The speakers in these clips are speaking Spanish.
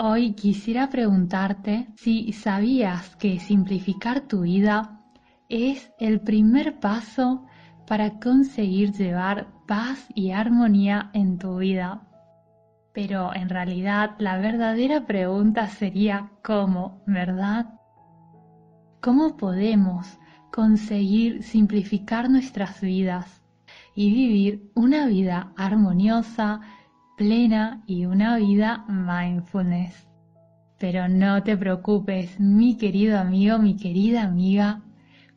Hoy quisiera preguntarte si sabías que simplificar tu vida es el primer paso para conseguir llevar paz y armonía en tu vida. Pero en realidad la verdadera pregunta sería ¿cómo, verdad? ¿Cómo podemos conseguir simplificar nuestras vidas y vivir una vida armoniosa, plena y una vida mindfulness. Pero no te preocupes, mi querido amigo, mi querida amiga,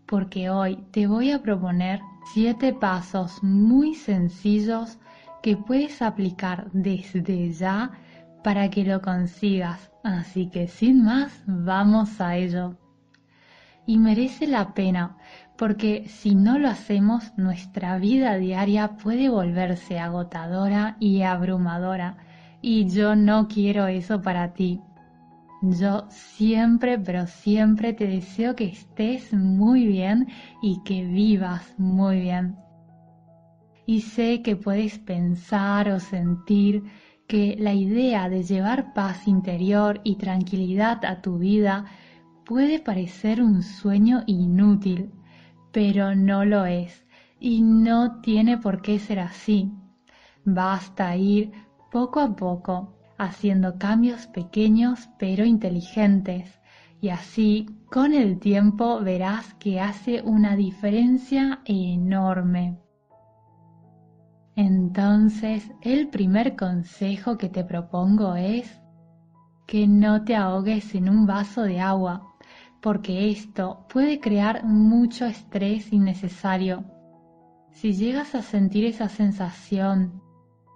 porque hoy te voy a proponer siete pasos muy sencillos que puedes aplicar desde ya para que lo consigas. Así que sin más, vamos a ello. Y merece la pena porque si no lo hacemos, nuestra vida diaria puede volverse agotadora y abrumadora, y yo no quiero eso para ti. Yo siempre, pero siempre te deseo que estés muy bien y que vivas muy bien. Y sé que puedes pensar o sentir que la idea de llevar paz interior y tranquilidad a tu vida puede parecer un sueño inútil pero no lo es y no tiene por qué ser así. Basta ir poco a poco haciendo cambios pequeños pero inteligentes y así con el tiempo verás que hace una diferencia enorme. Entonces, el primer consejo que te propongo es que no te ahogues en un vaso de agua porque esto puede crear mucho estrés innecesario. Si llegas a sentir esa sensación,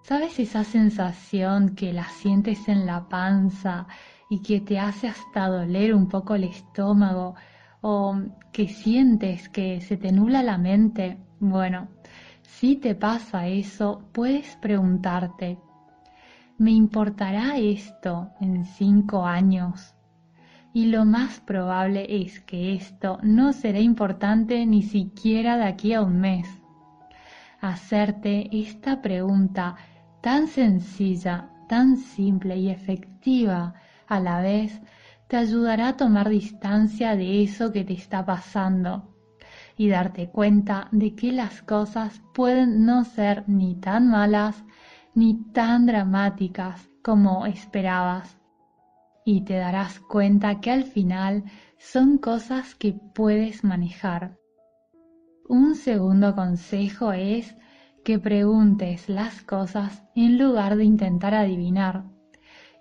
¿sabes esa sensación que la sientes en la panza y que te hace hasta doler un poco el estómago o que sientes que se te nula la mente? Bueno, si te pasa eso, puedes preguntarte, ¿me importará esto en cinco años? Y lo más probable es que esto no será importante ni siquiera de aquí a un mes. Hacerte esta pregunta tan sencilla, tan simple y efectiva a la vez te ayudará a tomar distancia de eso que te está pasando y darte cuenta de que las cosas pueden no ser ni tan malas ni tan dramáticas como esperabas y te darás cuenta que al final son cosas que puedes manejar. Un segundo consejo es que preguntes las cosas en lugar de intentar adivinar.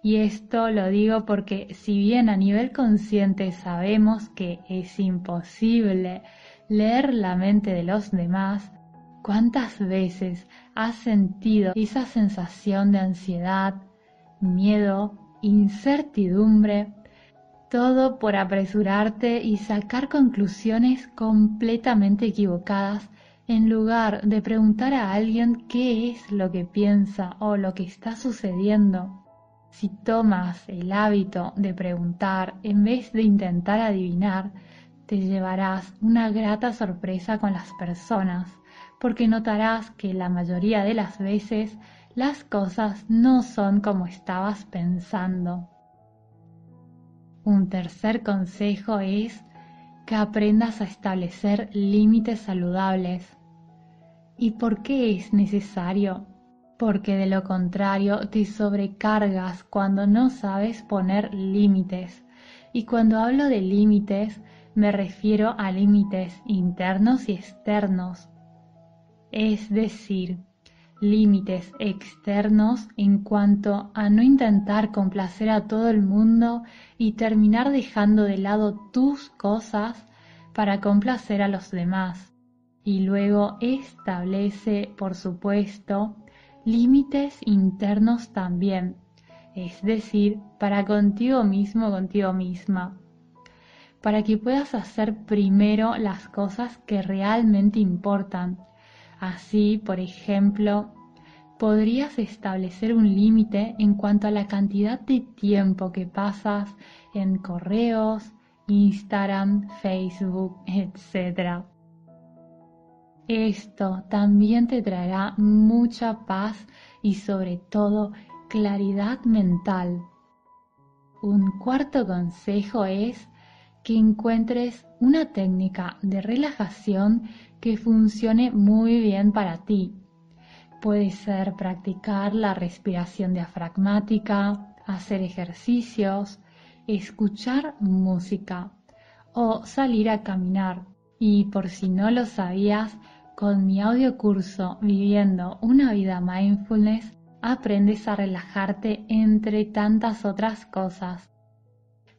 Y esto lo digo porque si bien a nivel consciente sabemos que es imposible leer la mente de los demás, ¿cuántas veces has sentido esa sensación de ansiedad, miedo incertidumbre, todo por apresurarte y sacar conclusiones completamente equivocadas en lugar de preguntar a alguien qué es lo que piensa o lo que está sucediendo. Si tomas el hábito de preguntar en vez de intentar adivinar, te llevarás una grata sorpresa con las personas, porque notarás que la mayoría de las veces las cosas no son como estabas pensando. Un tercer consejo es que aprendas a establecer límites saludables. ¿Y por qué es necesario? Porque de lo contrario te sobrecargas cuando no sabes poner límites. Y cuando hablo de límites me refiero a límites internos y externos. Es decir, límites externos en cuanto a no intentar complacer a todo el mundo y terminar dejando de lado tus cosas para complacer a los demás. Y luego establece, por supuesto, límites internos también, es decir, para contigo mismo, contigo misma, para que puedas hacer primero las cosas que realmente importan. Así, por ejemplo, podrías establecer un límite en cuanto a la cantidad de tiempo que pasas en correos, Instagram, Facebook, etc. Esto también te traerá mucha paz y sobre todo claridad mental. Un cuarto consejo es que encuentres una técnica de relajación que funcione muy bien para ti. Puede ser practicar la respiración diafragmática, hacer ejercicios, escuchar música o salir a caminar. Y por si no lo sabías, con mi audio curso Viviendo una vida mindfulness aprendes a relajarte entre tantas otras cosas.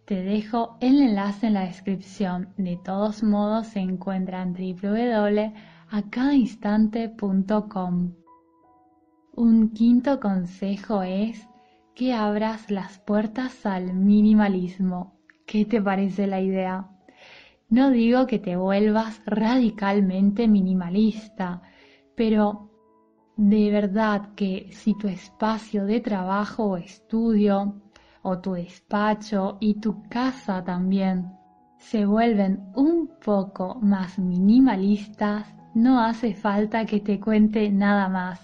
Te dejo el enlace en la descripción. De todos modos se encuentra en www.acadainstante.com. Un quinto consejo es que abras las puertas al minimalismo. ¿Qué te parece la idea? No digo que te vuelvas radicalmente minimalista, pero de verdad que si tu espacio de trabajo o estudio, o tu despacho y tu casa también se vuelven un poco más minimalistas, no hace falta que te cuente nada más.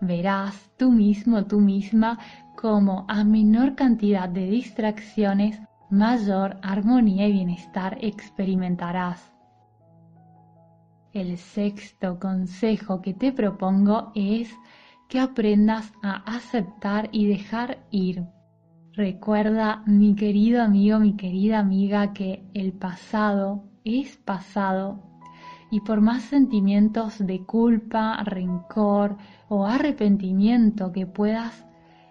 Verás tú mismo, tú misma, como a menor cantidad de distracciones, mayor armonía y bienestar experimentarás. El sexto consejo que te propongo es que aprendas a aceptar y dejar ir. Recuerda, mi querido amigo, mi querida amiga, que el pasado es pasado y por más sentimientos de culpa, rencor o arrepentimiento que puedas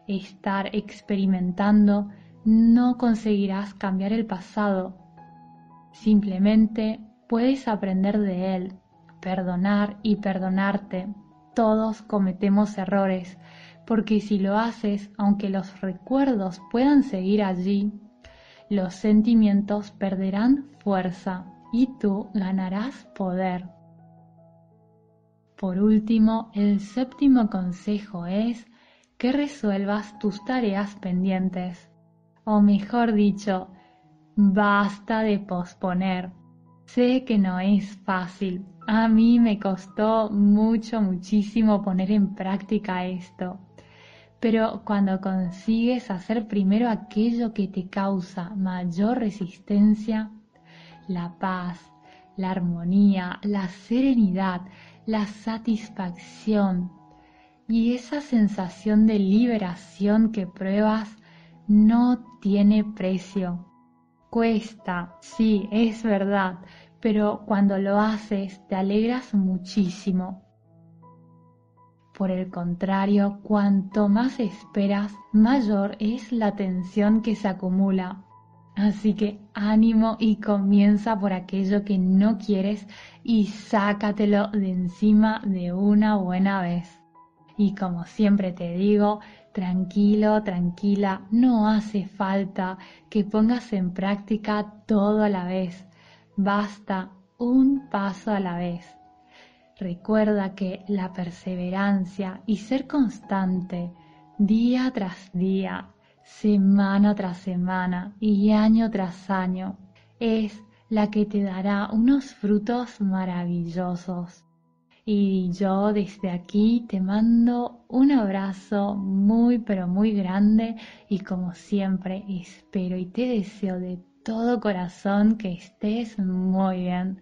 estar experimentando, no conseguirás cambiar el pasado. Simplemente puedes aprender de él, perdonar y perdonarte. Todos cometemos errores, porque si lo haces, aunque los recuerdos puedan seguir allí, los sentimientos perderán fuerza y tú ganarás poder. Por último, el séptimo consejo es que resuelvas tus tareas pendientes, o mejor dicho, basta de posponer. Sé que no es fácil, a mí me costó mucho, muchísimo poner en práctica esto, pero cuando consigues hacer primero aquello que te causa mayor resistencia, la paz, la armonía, la serenidad, la satisfacción y esa sensación de liberación que pruebas no tiene precio. Cuesta, sí, es verdad, pero cuando lo haces te alegras muchísimo. Por el contrario, cuanto más esperas, mayor es la tensión que se acumula. Así que ánimo y comienza por aquello que no quieres y sácatelo de encima de una buena vez. Y como siempre te digo, tranquilo, tranquila, no hace falta que pongas en práctica todo a la vez. Basta un paso a la vez. Recuerda que la perseverancia y ser constante día tras día, semana tras semana y año tras año es la que te dará unos frutos maravillosos. Y yo desde aquí te mando un abrazo muy pero muy grande y como siempre espero y te deseo de todo corazón que estés muy bien.